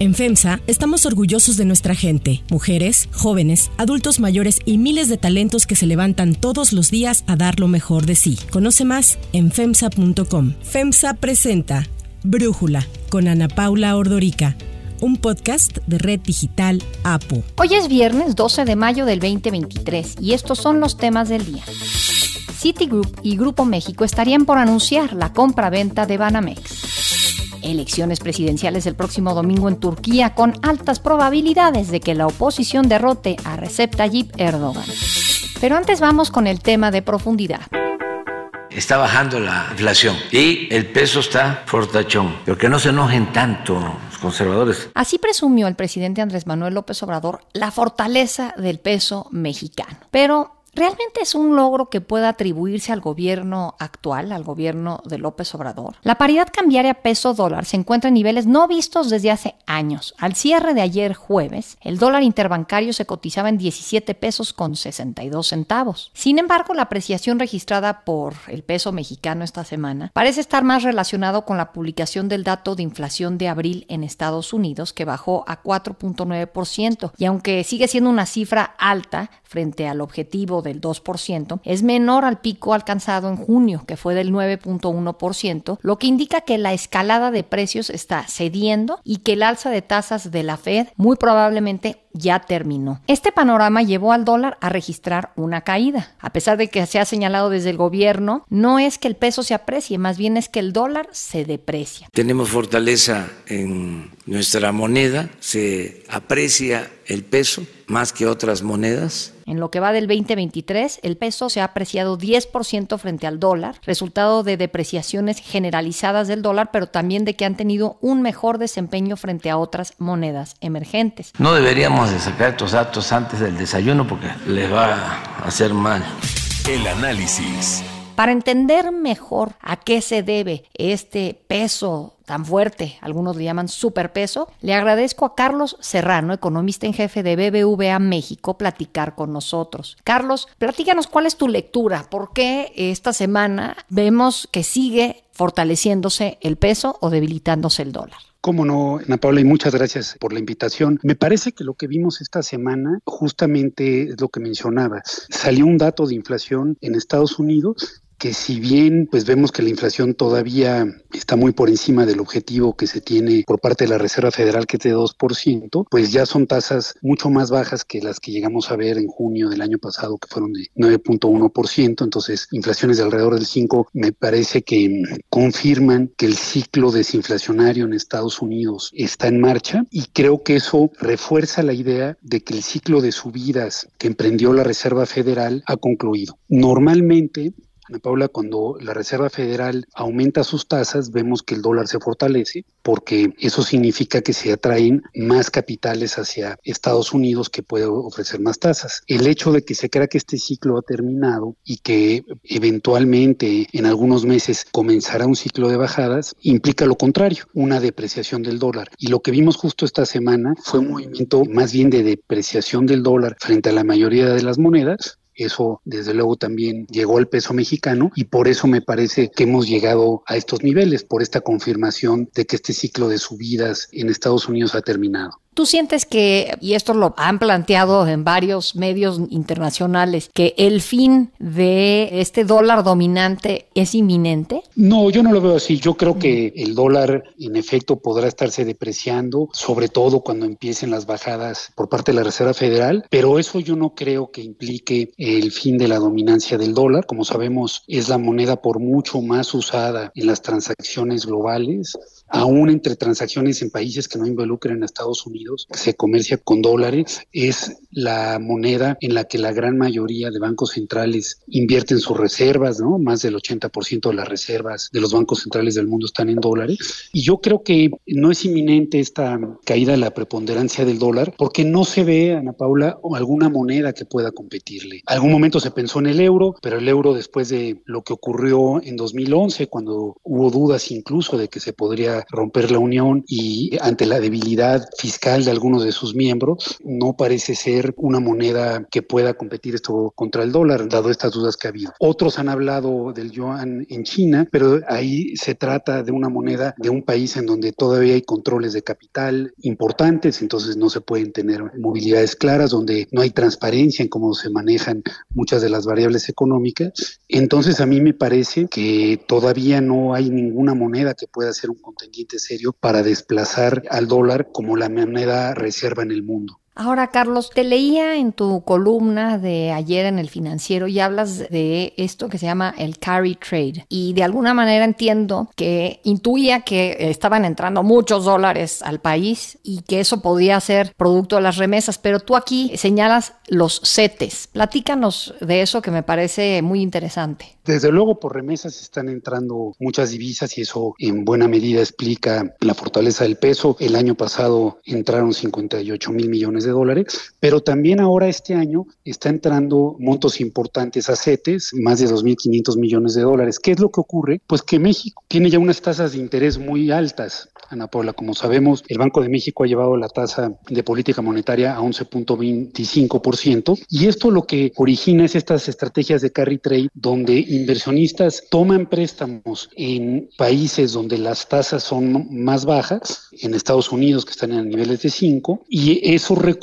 En FEMSA estamos orgullosos de nuestra gente, mujeres, jóvenes, adultos mayores y miles de talentos que se levantan todos los días a dar lo mejor de sí. Conoce más en FEMSA.com. FEMSA presenta Brújula con Ana Paula Ordorica un podcast de Red Digital APO. Hoy es viernes 12 de mayo del 2023 y estos son los temas del día. Citigroup y Grupo México estarían por anunciar la compra-venta de Banamex. Elecciones presidenciales el próximo domingo en Turquía con altas probabilidades de que la oposición derrote a Recep Tayyip Erdogan. Pero antes vamos con el tema de profundidad está bajando la inflación y el peso está fortachón. Pero que no se enojen tanto los conservadores. Así presumió el presidente Andrés Manuel López Obrador la fortaleza del peso mexicano. Pero ¿Realmente es un logro que pueda atribuirse al gobierno actual, al gobierno de López Obrador? La paridad cambiaria peso-dólar se encuentra en niveles no vistos desde hace años. Al cierre de ayer jueves, el dólar interbancario se cotizaba en 17 pesos con 62 centavos. Sin embargo, la apreciación registrada por el peso mexicano esta semana parece estar más relacionado con la publicación del dato de inflación de abril en Estados Unidos, que bajó a 4.9%. Y aunque sigue siendo una cifra alta frente al objetivo del 2%, es menor al pico alcanzado en junio, que fue del 9.1%, lo que indica que la escalada de precios está cediendo y que el alza de tasas de la Fed muy probablemente ya terminó. Este panorama llevó al dólar a registrar una caída. A pesar de que se ha señalado desde el gobierno, no es que el peso se aprecie, más bien es que el dólar se deprecia. Tenemos fortaleza en nuestra moneda, se aprecia el peso más que otras monedas. En lo que va del 2023, el peso se ha apreciado 10% frente al dólar, resultado de depreciaciones generalizadas del dólar, pero también de que han tenido un mejor desempeño frente a otras monedas emergentes. No deberíamos de sacar estos datos antes del desayuno porque les va a hacer mal. El análisis. Para entender mejor a qué se debe este peso tan fuerte, algunos le llaman superpeso, le agradezco a Carlos Serrano, economista en jefe de BBVA México, platicar con nosotros. Carlos, platícanos cuál es tu lectura, por qué esta semana vemos que sigue fortaleciéndose el peso o debilitándose el dólar. Cómo no, Ana Paula, y muchas gracias por la invitación. Me parece que lo que vimos esta semana justamente es lo que mencionaba. Salió un dato de inflación en Estados Unidos que si bien pues vemos que la inflación todavía está muy por encima del objetivo que se tiene por parte de la Reserva Federal que es de 2%, pues ya son tasas mucho más bajas que las que llegamos a ver en junio del año pasado que fueron de 9.1%, entonces inflaciones de alrededor del 5 me parece que confirman que el ciclo desinflacionario en Estados Unidos está en marcha y creo que eso refuerza la idea de que el ciclo de subidas que emprendió la Reserva Federal ha concluido. Normalmente Paula, cuando la Reserva Federal aumenta sus tasas, vemos que el dólar se fortalece porque eso significa que se atraen más capitales hacia Estados Unidos que puede ofrecer más tasas. El hecho de que se crea que este ciclo ha terminado y que eventualmente en algunos meses comenzará un ciclo de bajadas implica lo contrario, una depreciación del dólar. Y lo que vimos justo esta semana fue un movimiento más bien de depreciación del dólar frente a la mayoría de las monedas, eso, desde luego, también llegó al peso mexicano y por eso me parece que hemos llegado a estos niveles, por esta confirmación de que este ciclo de subidas en Estados Unidos ha terminado. ¿Tú sientes que, y esto lo han planteado en varios medios internacionales, que el fin de este dólar dominante es inminente? No, yo no lo veo así. Yo creo que el dólar en efecto podrá estarse depreciando, sobre todo cuando empiecen las bajadas por parte de la Reserva Federal, pero eso yo no creo que implique el fin de la dominancia del dólar. Como sabemos, es la moneda por mucho más usada en las transacciones globales aún entre transacciones en países que no involucren a Estados Unidos, se comercia con dólares, es la moneda en la que la gran mayoría de bancos centrales invierten sus reservas, ¿no? Más del 80% de las reservas de los bancos centrales del mundo están en dólares. Y yo creo que no es inminente esta caída de la preponderancia del dólar, porque no se ve, Ana Paula, alguna moneda que pueda competirle. Algún momento se pensó en el euro, pero el euro después de lo que ocurrió en 2011, cuando hubo dudas incluso de que se podría romper la unión y ante la debilidad fiscal fiscal de algunos de sus miembros, no parece ser una moneda que pueda competir esto contra el dólar, dado estas dudas que ha habido. Otros han hablado del yuan en China, pero ahí se trata de una moneda de un país en donde todavía hay controles de capital importantes, entonces no se pueden tener movilidades claras, donde no hay transparencia en cómo se manejan muchas de las variables económicas. Entonces a mí me parece que todavía no hay ninguna moneda que pueda ser un contendiente serio para desplazar al dólar como la moneda reserva en el mundo. Ahora, Carlos, te leía en tu columna de ayer en el financiero y hablas de esto que se llama el carry trade. Y de alguna manera entiendo que intuía que estaban entrando muchos dólares al país y que eso podía ser producto de las remesas, pero tú aquí señalas los CETES. Platícanos de eso que me parece muy interesante. Desde luego por remesas están entrando muchas divisas y eso en buena medida explica la fortaleza del peso. El año pasado entraron 58 mil millones de dólares, pero también ahora este año está entrando montos importantes a CETES, más de 2.500 millones de dólares. ¿Qué es lo que ocurre? Pues que México tiene ya unas tasas de interés muy altas. Ana Paula, como sabemos, el Banco de México ha llevado la tasa de política monetaria a 11.25% y esto lo que origina es estas estrategias de carry trade donde inversionistas toman préstamos en países donde las tasas son más bajas, en Estados Unidos que están en niveles de 5 y esos recursos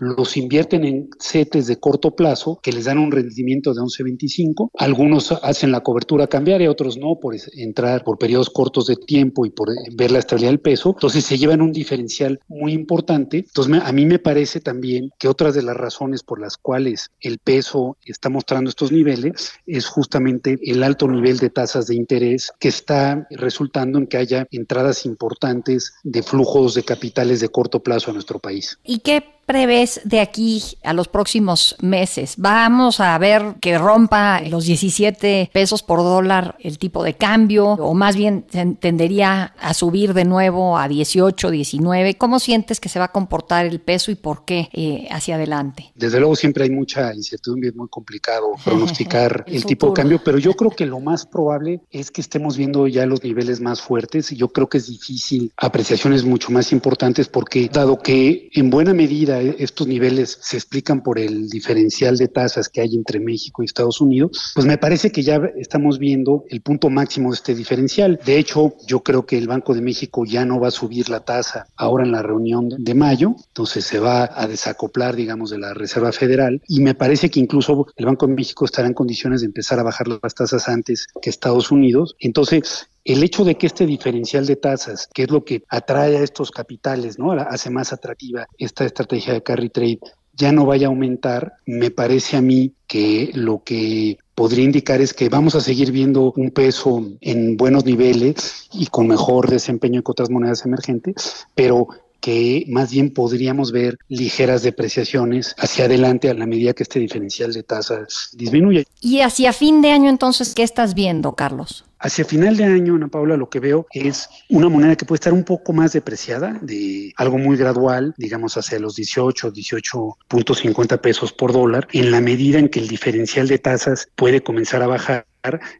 los invierten en CETES de corto plazo que les dan un rendimiento de 11.25. Algunos hacen la cobertura cambiaria, otros no, por entrar por periodos cortos de tiempo y por ver la estabilidad del peso. Entonces se llevan un diferencial muy importante. Entonces a mí me parece también que otras de las razones por las cuales el peso está mostrando estos niveles es justamente el alto nivel de tasas de interés que está resultando en que haya entradas importantes de flujos de capitales de corto plazo a nuestro país. ¿Y qué ー prevés de aquí a los próximos meses? ¿Vamos a ver que rompa los 17 pesos por dólar el tipo de cambio o más bien tendería a subir de nuevo a 18, 19? ¿Cómo sientes que se va a comportar el peso y por qué eh, hacia adelante? Desde luego siempre hay mucha incertidumbre, es muy complicado pronosticar el, tipo de cambio, pero yo creo que lo más probable es que estemos viendo ya los niveles más fuertes. Yo creo que es difícil apreciaciones mucho más importantes porque dado que en buena medida estos niveles se explican por el diferencial de tasas que hay entre México y Estados Unidos, pues me parece que ya estamos viendo el punto máximo de este diferencial. De hecho, yo creo que el Banco de México ya no va a subir la tasa ahora en la reunión de mayo, entonces se va a desacoplar, digamos, de la Reserva Federal y me parece que incluso el Banco de México estará en condiciones de empezar a bajar las tasas antes que Estados Unidos. Entonces, el hecho de que este diferencial de tasas, que es lo que atrae a estos capitales, ¿no? Hace más atractiva esta estrategia de carry trade, ya no vaya a aumentar, me parece a mí que lo que podría indicar es que vamos a seguir viendo un peso en buenos niveles y con mejor desempeño que otras monedas emergentes, pero que más bien podríamos ver ligeras depreciaciones hacia adelante a la medida que este diferencial de tasas disminuye. Y hacia fin de año entonces, ¿qué estás viendo, Carlos? Hacia final de año, Ana Paula, lo que veo es una moneda que puede estar un poco más depreciada, de algo muy gradual, digamos hacia los 18, 18.50 pesos por dólar, en la medida en que el diferencial de tasas puede comenzar a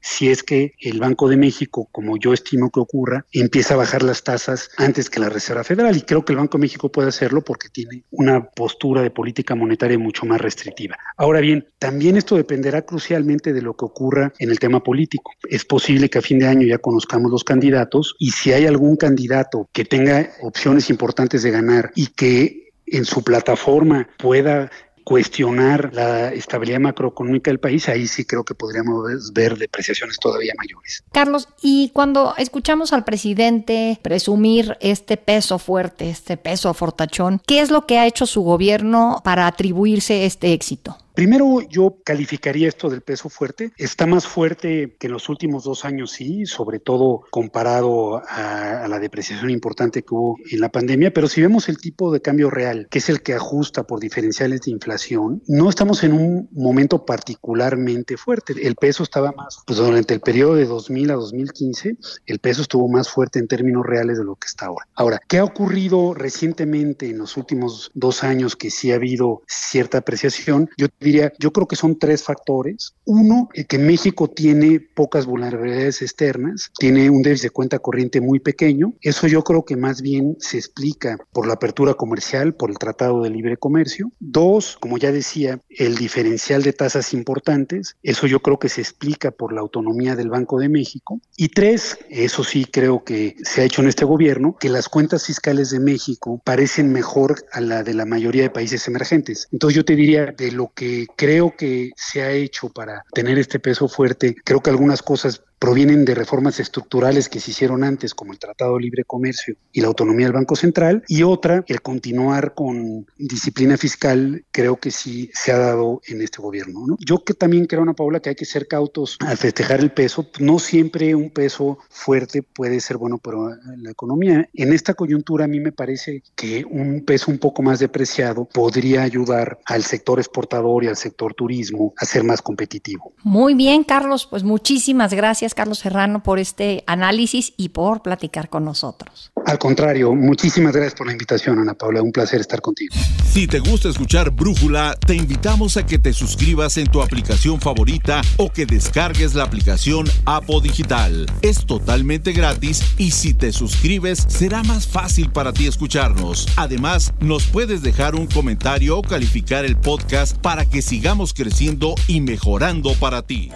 si es que el Banco de México, como yo estimo que ocurra, empieza a bajar las tasas antes que la Reserva Federal. Y creo que el Banco de México puede hacerlo porque tiene una postura de política monetaria mucho más restrictiva. Ahora bien, también esto dependerá crucialmente de lo que ocurra en el tema político. Es posible que a fin de año ya conozcamos los candidatos y si hay algún candidato que tenga opciones importantes de ganar y que en su plataforma pueda cuestionar la estabilidad macroeconómica del país, ahí sí creo que podríamos ver depreciaciones todavía mayores. Carlos, y cuando escuchamos al presidente presumir este peso fuerte, este peso fortachón, ¿qué es lo que ha hecho su gobierno para atribuirse este éxito? Primero, yo calificaría esto del peso fuerte. Está más fuerte que en los últimos dos años, sí, sobre todo comparado a, la depreciación importante que hubo en la pandemia. Pero si vemos el tipo de cambio real, que es el que ajusta por diferenciales de inflación, no estamos en un momento particularmente fuerte. El peso estaba más, pues durante el periodo de 2000 a 2015, el peso estuvo más fuerte en términos reales de lo que está ahora. Ahora, ¿qué ha ocurrido recientemente en los últimos dos años que sí ha habido cierta apreciación? Yo diría, yo creo que son tres factores. Uno, que México tiene pocas vulnerabilidades externas, tiene un déficit de cuenta corriente muy pequeño. Eso yo creo que más bien se explica por la apertura comercial, por el Tratado de Libre Comercio. Dos, como ya decía, el diferencial de tasas importantes. Eso yo creo que se explica por la autonomía del Banco de México. Y tres, eso sí creo que se ha hecho en este gobierno, que las cuentas fiscales de México parecen mejor a la de la mayoría de países emergentes. Entonces yo te diría, de lo que creo que se ha hecho para tener este peso fuerte, creo que algunas cosas provienen de reformas estructurales que se hicieron antes, como el Tratado de Libre Comercio y la autonomía del Banco Central, y otra, el continuar con disciplina fiscal, creo que sí se ha dado en este gobierno. ¿no? Yo que también creo, Ana Paula, que hay que ser cautos al festejar el peso. No siempre un peso fuerte puede ser bueno para la economía. En esta coyuntura a mí me parece que un peso un poco más depreciado podría ayudar al sector exportador y al sector turismo a ser más competitivo. Muy bien, Carlos, pues muchísimas gracias Carlos Serrano, por este análisis y por platicar con nosotros. Al contrario, muchísimas gracias por la invitación, Ana Paula. Un placer estar contigo. Si te gusta escuchar Brújula, te invitamos a que te suscribas en tu aplicación favorita o que descargues la aplicación Apo Digital. Es totalmente gratis y si te suscribes será más fácil para ti escucharnos. Además, nos puedes dejar un comentario o calificar el podcast para que sigamos creciendo y mejorando para ti.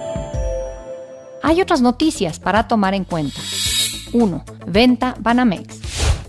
Hay otras noticias para tomar en cuenta. 1. Venta Banamex.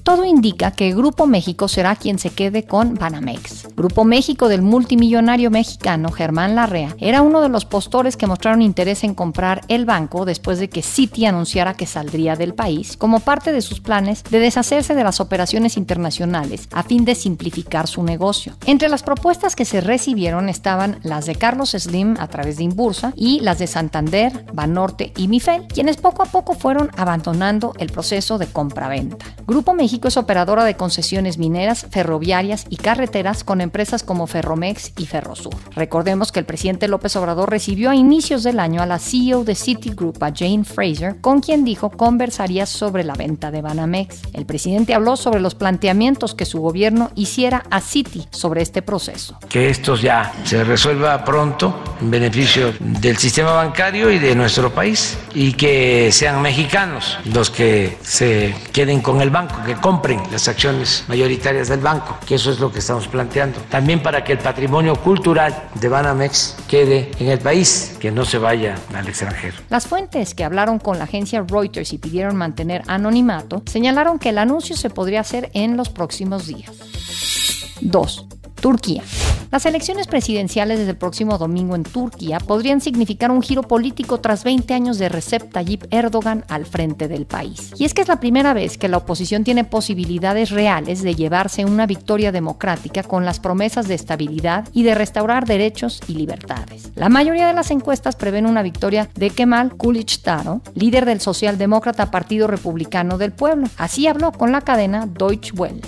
Todo indica que Grupo México será quien se quede con Banamex. Grupo México del multimillonario mexicano Germán Larrea era uno de los postores que mostraron interés en comprar el banco después de que Citi anunciara que saldría del país como parte de sus planes de deshacerse de las operaciones internacionales a fin de simplificar su negocio. Entre las propuestas que se recibieron estaban las de Carlos Slim a través de Imbursa y las de Santander, Banorte y Mifel, quienes poco a poco fueron abandonando el proceso de compra-venta. Grupo México Es operadora de concesiones mineras, ferroviarias y carreteras con empresas como Ferromex y Ferrosur. Recordemos que el presidente López Obrador recibió a inicios del año a la CEO de Citigroup, a Jane Fraser, con quien dijo conversaría sobre la venta de Banamex. El presidente habló sobre los planteamientos que su gobierno hiciera a Citi sobre este proceso. Que esto ya se resuelva pronto en beneficio del sistema bancario y de nuestro país y que sean mexicanos los que se queden con el banco, compren las acciones mayoritarias del banco, que eso es lo que estamos planteando. También para que el patrimonio cultural de Banamex quede en el país, que no se vaya al extranjero. Las fuentes que hablaron con la agencia Reuters y pidieron mantener anonimato señalaron que el anuncio se podría hacer en los próximos días. 2. Turquía. Las elecciones presidenciales desde el próximo domingo en Turquía podrían significar un giro político tras 20 años de Recep Tayyip Erdogan al frente del país. Y es que es la primera vez que la oposición tiene posibilidades reales de llevarse una victoria democrática con las promesas de estabilidad y de restaurar derechos y libertades. La mayoría de las encuestas prevén una victoria de Kemal Kılıçdaroğlu, líder del socialdemócrata Partido Republicano del Pueblo. Así habló con la cadena Deutsche Welle.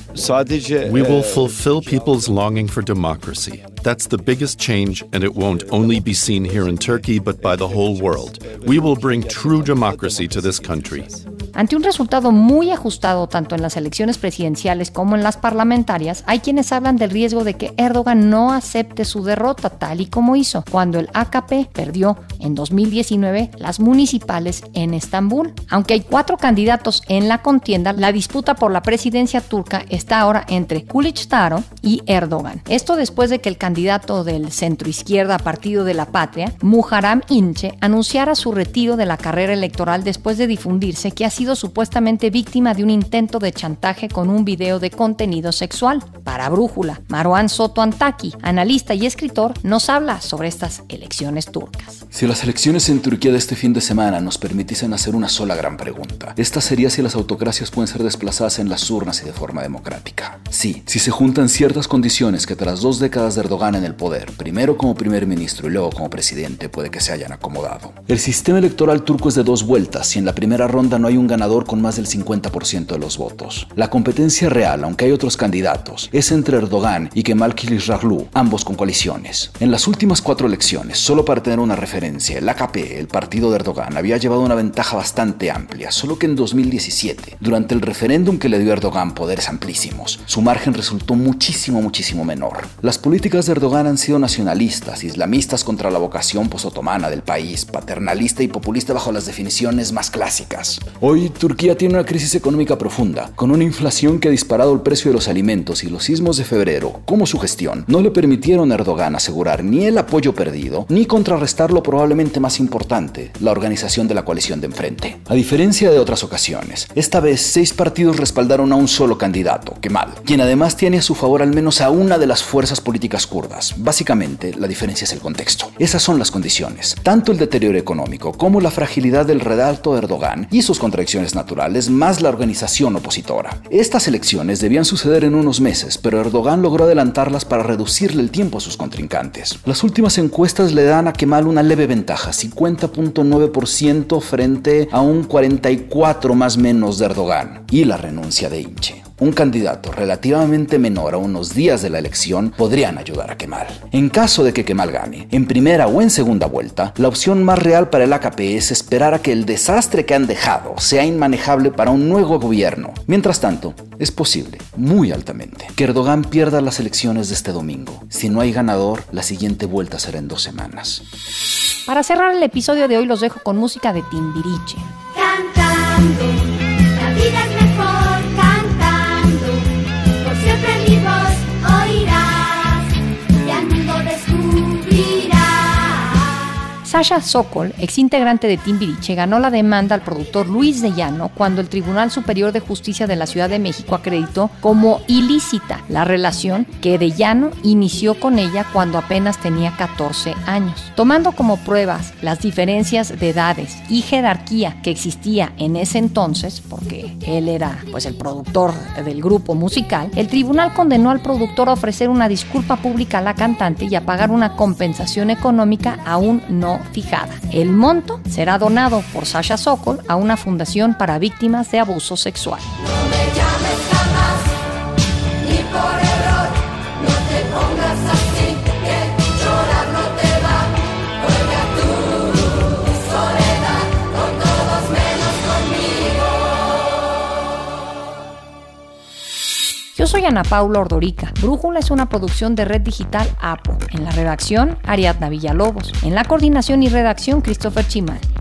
We will fulfill people's longing for democracy. That's the biggest change, and it won't only be seen here in Turkey, but by the whole world. We will bring true democracy to this country. Ante un resultado muy ajustado tanto en las elecciones presidenciales como en las parlamentarias, hay quienes hablan del riesgo de que Erdogan no acepte su derrota tal y como hizo cuando el AKP perdió en 2019 las municipales en Estambul. Aunque hay cuatro candidatos en la contienda, la disputa por la presidencia turca está ahora entre Kılıçdaroğlu y Erdogan. Esto después de que el candidato del centro izquierda Partido de la Patria, Muharrem Ince, anunciara su retiro de la carrera electoral después de difundirse que ha sido supuestamente víctima de un intento de chantaje con un video de contenido sexual. Para Brújula, Marwan Soto Antaki, analista y escritor, nos habla sobre estas elecciones turcas. Si las elecciones en Turquía de este fin de semana nos permitiesen hacer una sola gran pregunta, esta sería si las autocracias pueden ser desplazadas en las urnas y de forma democrática. Sí, si se juntan ciertas condiciones que tras dos décadas de Erdogan en el poder, primero como primer ministro y luego como presidente, puede que se hayan acomodado. El sistema electoral turco es de dos vueltas y en la primera ronda no hay un ganador con más del 50% de los votos. La competencia real, aunque hay otros candidatos, es entre Erdogan y Kemal Kılıçdaroğlu, ambos con coaliciones. En las últimas cuatro elecciones, solo para tener una referencia, el AKP, el partido de Erdogan, había llevado una ventaja bastante amplia, solo que en 2017, durante el referéndum que le dio a Erdogan poderes amplísimos, su margen resultó muchísimo, muchísimo menor. Las políticas de Erdogan han sido nacionalistas, islamistas contra la vocación posotomana del país, paternalista y populista bajo las definiciones más clásicas. Hoy Turquía tiene una crisis económica profunda, con una inflación que ha disparado el precio de los alimentos y los sismos de febrero, como su gestión, no le permitieron a Erdogan asegurar ni el apoyo perdido, ni contrarrestar lo probablemente más importante, la organización de la coalición de enfrente. A diferencia de otras ocasiones, esta vez seis partidos respaldaron a un solo candidato, Kemal, quien además tiene a su favor al menos a una de las fuerzas políticas Básicamente, la diferencia es el contexto. Esas son las condiciones. Tanto el deterioro económico como la fragilidad del redalto de Erdogan y sus contradicciones naturales, más la organización opositora. Estas elecciones debían suceder en unos meses, pero Erdogan logró adelantarlas para reducirle el tiempo a sus contrincantes. Las últimas encuestas le dan a Kemal una leve ventaja, 50.9% frente a un 44 más menos de Erdogan, y la renuncia de Inche un candidato relativamente menor a unos días de la elección podrían ayudar a Kemal. En caso de que Kemal gane, en primera o en segunda vuelta, la opción más real para el AKP es esperar a que el desastre que han dejado sea inmanejable para un nuevo gobierno. Mientras tanto, es posible, muy altamente, que Erdogan pierda las elecciones de este domingo. Si no hay ganador, la siguiente vuelta será en dos semanas. Para cerrar el episodio de hoy los dejo con música de Timbiriche. Cantando, Sasha Sokol, exintegrante de Timbiriche, ganó la demanda al productor Luis de Llano cuando el Tribunal Superior de Justicia de la Ciudad de México acreditó como ilícita la relación que de Llano inició con ella cuando apenas tenía 14 años. Tomando como pruebas las diferencias de edades y jerarquía que existía en ese entonces, porque él era pues el productor del grupo musical, el tribunal condenó al productor a ofrecer una disculpa pública a la cantante y a pagar una compensación económica aún no fijada. El monto será donado por Sasha Sokol a una fundación para víctimas de abuso sexual. Yo soy Ana Paula Ordorica. Brújula es una producción de Red Digital APO. En la redacción, Ariadna Villalobos. En la coordinación y redacción, Christopher Chimal.